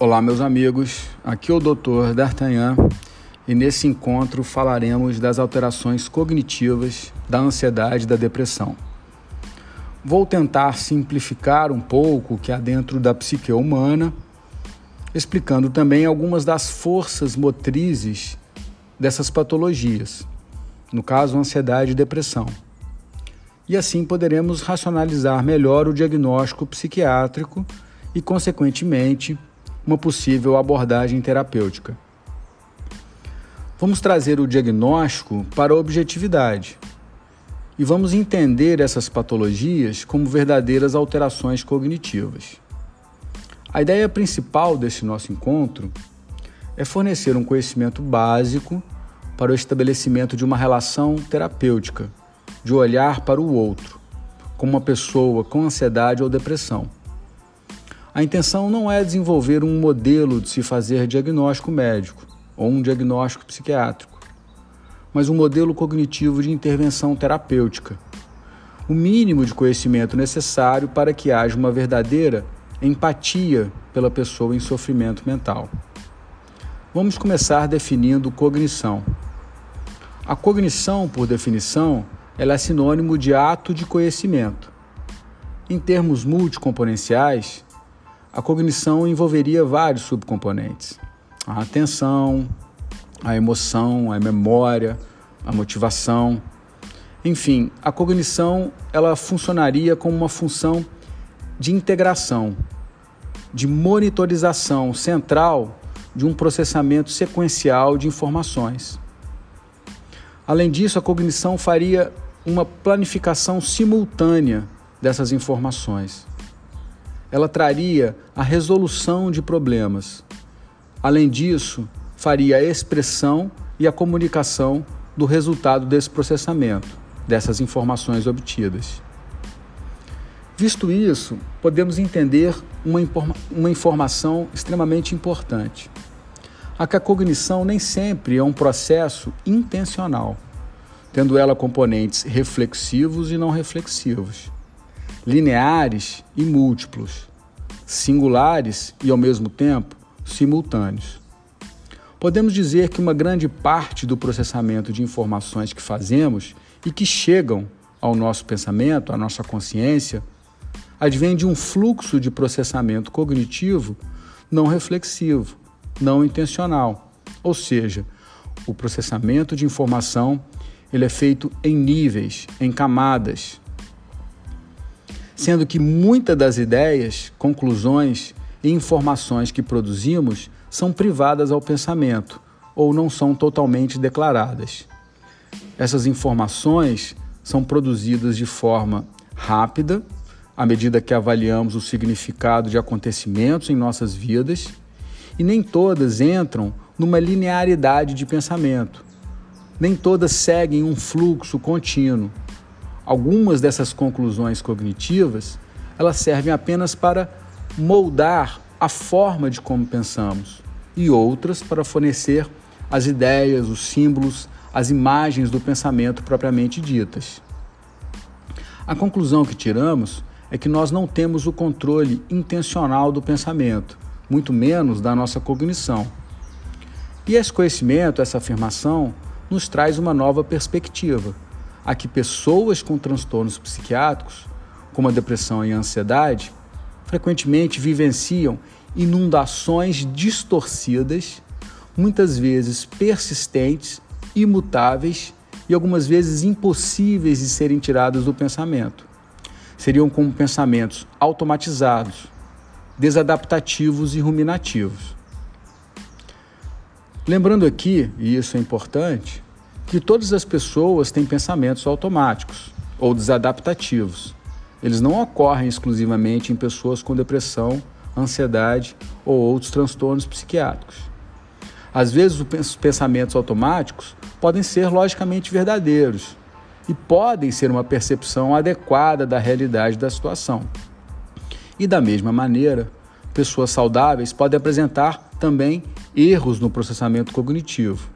Olá, meus amigos. Aqui é o Dr. D'Artagnan e nesse encontro falaremos das alterações cognitivas da ansiedade e da depressão. Vou tentar simplificar um pouco o que há dentro da psique humana, explicando também algumas das forças motrizes dessas patologias, no caso, ansiedade e depressão. E assim poderemos racionalizar melhor o diagnóstico psiquiátrico e, consequentemente, uma possível abordagem terapêutica. Vamos trazer o diagnóstico para a objetividade e vamos entender essas patologias como verdadeiras alterações cognitivas. A ideia principal desse nosso encontro é fornecer um conhecimento básico para o estabelecimento de uma relação terapêutica, de olhar para o outro, como uma pessoa com ansiedade ou depressão a intenção não é desenvolver um modelo de se fazer diagnóstico médico ou um diagnóstico psiquiátrico, mas um modelo cognitivo de intervenção terapêutica. O mínimo de conhecimento necessário para que haja uma verdadeira empatia pela pessoa em sofrimento mental. Vamos começar definindo cognição. A cognição, por definição, ela é sinônimo de ato de conhecimento. Em termos multicomponenciais, a cognição envolveria vários subcomponentes: a atenção, a emoção, a memória, a motivação. Enfim, a cognição ela funcionaria como uma função de integração, de monitorização central de um processamento sequencial de informações. Além disso, a cognição faria uma planificação simultânea dessas informações ela traria a resolução de problemas. Além disso, faria a expressão e a comunicação do resultado desse processamento, dessas informações obtidas. Visto isso, podemos entender uma, informa uma informação extremamente importante. A cognição nem sempre é um processo intencional, tendo ela componentes reflexivos e não reflexivos lineares e múltiplos, singulares e, ao mesmo tempo, simultâneos. Podemos dizer que uma grande parte do processamento de informações que fazemos e que chegam ao nosso pensamento, à nossa consciência, advém de um fluxo de processamento cognitivo não reflexivo, não intencional. Ou seja, o processamento de informação ele é feito em níveis, em camadas, sendo que muitas das ideias, conclusões e informações que produzimos são privadas ao pensamento ou não são totalmente declaradas. Essas informações são produzidas de forma rápida, à medida que avaliamos o significado de acontecimentos em nossas vidas, e nem todas entram numa linearidade de pensamento. Nem todas seguem um fluxo contínuo, Algumas dessas conclusões cognitivas, elas servem apenas para moldar a forma de como pensamos e outras para fornecer as ideias, os símbolos, as imagens do pensamento propriamente ditas. A conclusão que tiramos é que nós não temos o controle intencional do pensamento, muito menos da nossa cognição. E esse conhecimento, essa afirmação, nos traz uma nova perspectiva a que pessoas com transtornos psiquiátricos, como a depressão e a ansiedade, frequentemente vivenciam inundações distorcidas, muitas vezes persistentes, imutáveis e algumas vezes impossíveis de serem tiradas do pensamento. Seriam como pensamentos automatizados, desadaptativos e ruminativos. Lembrando aqui, e isso é importante, que todas as pessoas têm pensamentos automáticos ou desadaptativos. Eles não ocorrem exclusivamente em pessoas com depressão, ansiedade ou outros transtornos psiquiátricos. Às vezes, os pensamentos automáticos podem ser logicamente verdadeiros e podem ser uma percepção adequada da realidade da situação. E da mesma maneira, pessoas saudáveis podem apresentar também erros no processamento cognitivo.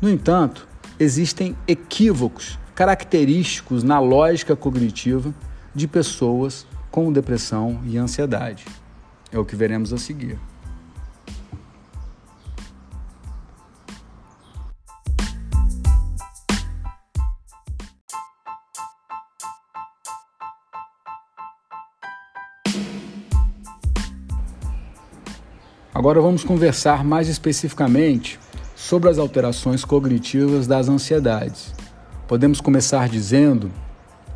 No entanto, existem equívocos característicos na lógica cognitiva de pessoas com depressão e ansiedade. É o que veremos a seguir. Agora vamos conversar mais especificamente sobre as alterações cognitivas das ansiedades. Podemos começar dizendo,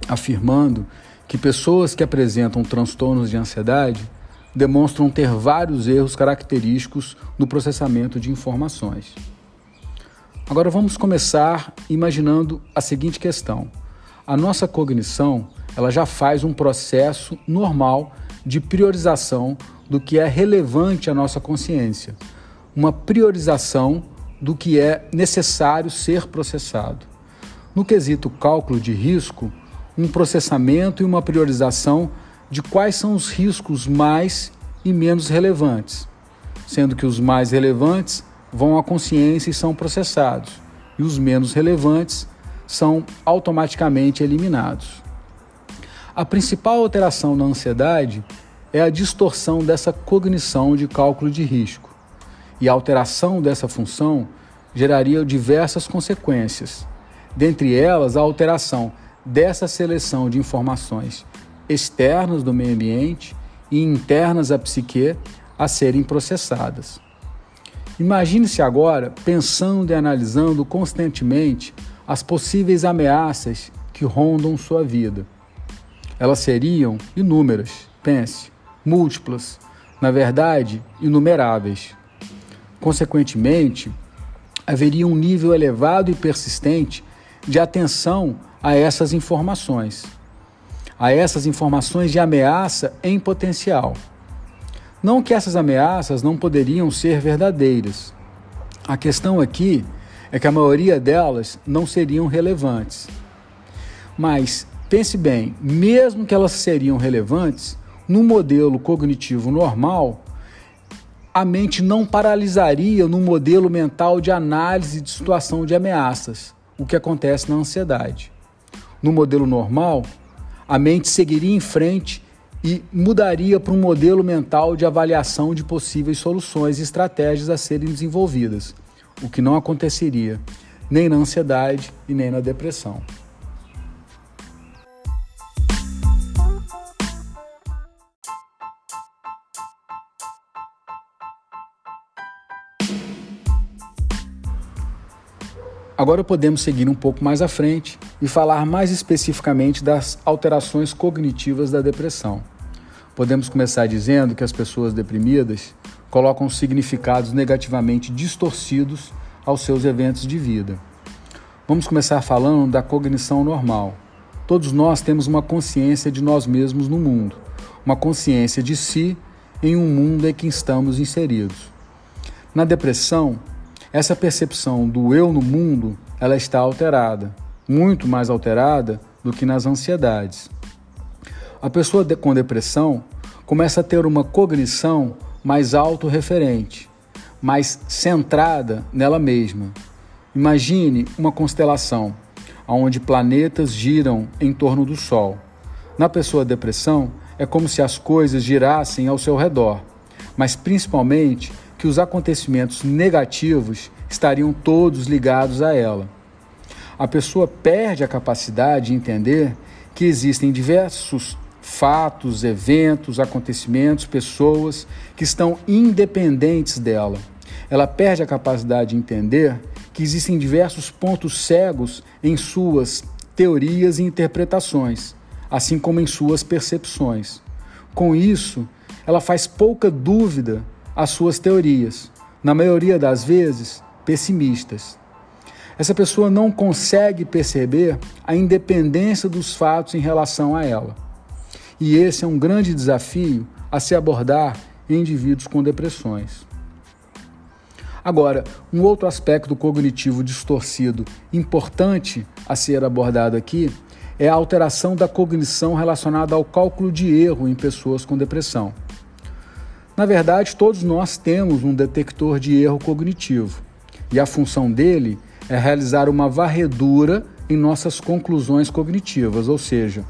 afirmando, que pessoas que apresentam transtornos de ansiedade demonstram ter vários erros característicos no processamento de informações. Agora vamos começar imaginando a seguinte questão: a nossa cognição ela já faz um processo normal de priorização do que é relevante à nossa consciência, uma priorização do que é necessário ser processado. No quesito cálculo de risco, um processamento e uma priorização de quais são os riscos mais e menos relevantes, sendo que os mais relevantes vão à consciência e são processados, e os menos relevantes são automaticamente eliminados. A principal alteração na ansiedade é a distorção dessa cognição de cálculo de risco. E a alteração dessa função geraria diversas consequências, dentre elas a alteração dessa seleção de informações externas do meio ambiente e internas à psique a serem processadas. Imagine-se agora pensando e analisando constantemente as possíveis ameaças que rondam sua vida. Elas seriam inúmeras, pense múltiplas, na verdade, inumeráveis. Consequentemente, haveria um nível elevado e persistente de atenção a essas informações, a essas informações de ameaça em potencial. Não que essas ameaças não poderiam ser verdadeiras. A questão aqui é que a maioria delas não seriam relevantes. Mas pense bem, mesmo que elas seriam relevantes, no modelo cognitivo normal, a mente não paralisaria no modelo mental de análise de situação de ameaças, o que acontece na ansiedade. No modelo normal, a mente seguiria em frente e mudaria para um modelo mental de avaliação de possíveis soluções e estratégias a serem desenvolvidas, o que não aconteceria nem na ansiedade e nem na depressão. Agora podemos seguir um pouco mais à frente e falar mais especificamente das alterações cognitivas da depressão. Podemos começar dizendo que as pessoas deprimidas colocam significados negativamente distorcidos aos seus eventos de vida. Vamos começar falando da cognição normal. Todos nós temos uma consciência de nós mesmos no mundo, uma consciência de si em um mundo em que estamos inseridos. Na depressão, essa percepção do eu no mundo, ela está alterada, muito mais alterada do que nas ansiedades. A pessoa com depressão começa a ter uma cognição mais autorreferente, mais centrada nela mesma. Imagine uma constelação onde planetas giram em torno do Sol. Na pessoa depressão, é como se as coisas girassem ao seu redor, mas principalmente que os acontecimentos negativos estariam todos ligados a ela. A pessoa perde a capacidade de entender que existem diversos fatos, eventos, acontecimentos, pessoas que estão independentes dela. Ela perde a capacidade de entender que existem diversos pontos cegos em suas teorias e interpretações, assim como em suas percepções. Com isso, ela faz pouca dúvida as suas teorias, na maioria das vezes pessimistas. Essa pessoa não consegue perceber a independência dos fatos em relação a ela. E esse é um grande desafio a se abordar em indivíduos com depressões. Agora, um outro aspecto cognitivo distorcido importante a ser abordado aqui é a alteração da cognição relacionada ao cálculo de erro em pessoas com depressão. Na verdade, todos nós temos um detector de erro cognitivo e a função dele é realizar uma varredura em nossas conclusões cognitivas, ou seja,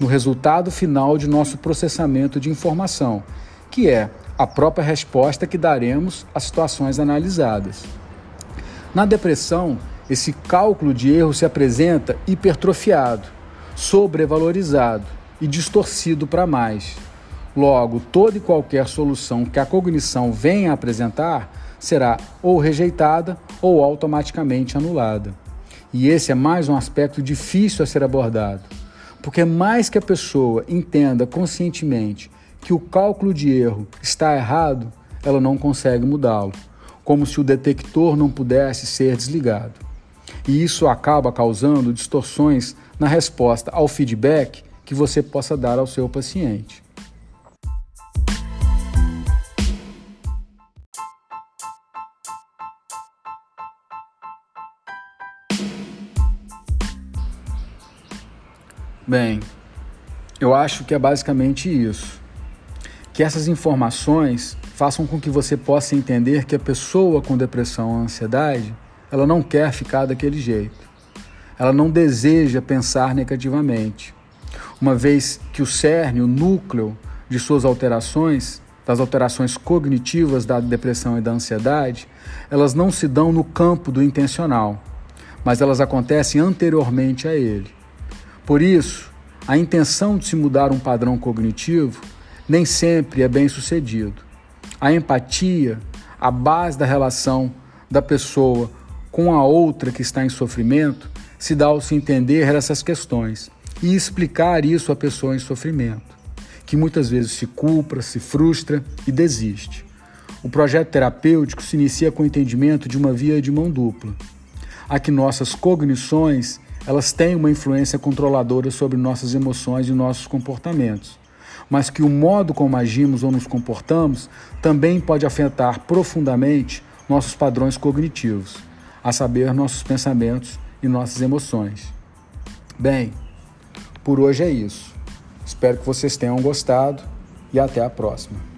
no resultado final de nosso processamento de informação, que é a própria resposta que daremos às situações analisadas. Na depressão, esse cálculo de erro se apresenta hipertrofiado, sobrevalorizado e distorcido para mais Logo, toda e qualquer solução que a cognição venha apresentar será ou rejeitada ou automaticamente anulada. E esse é mais um aspecto difícil a ser abordado, porque mais que a pessoa entenda conscientemente que o cálculo de erro está errado, ela não consegue mudá-lo, como se o detector não pudesse ser desligado. E isso acaba causando distorções na resposta ao feedback que você possa dar ao seu paciente. Bem, eu acho que é basicamente isso. Que essas informações façam com que você possa entender que a pessoa com depressão ou ansiedade, ela não quer ficar daquele jeito. Ela não deseja pensar negativamente. Uma vez que o cerne, o núcleo de suas alterações, das alterações cognitivas da depressão e da ansiedade, elas não se dão no campo do intencional, mas elas acontecem anteriormente a ele. Por isso, a intenção de se mudar um padrão cognitivo nem sempre é bem sucedido. A empatia, a base da relação da pessoa com a outra que está em sofrimento, se dá ao se entender essas questões e explicar isso à pessoa em sofrimento, que muitas vezes se culpa, se frustra e desiste. O projeto terapêutico se inicia com o entendimento de uma via de mão dupla, a que nossas cognições elas têm uma influência controladora sobre nossas emoções e nossos comportamentos, mas que o modo como agimos ou nos comportamos também pode afetar profundamente nossos padrões cognitivos, a saber, nossos pensamentos e nossas emoções. Bem, por hoje é isso. Espero que vocês tenham gostado e até a próxima.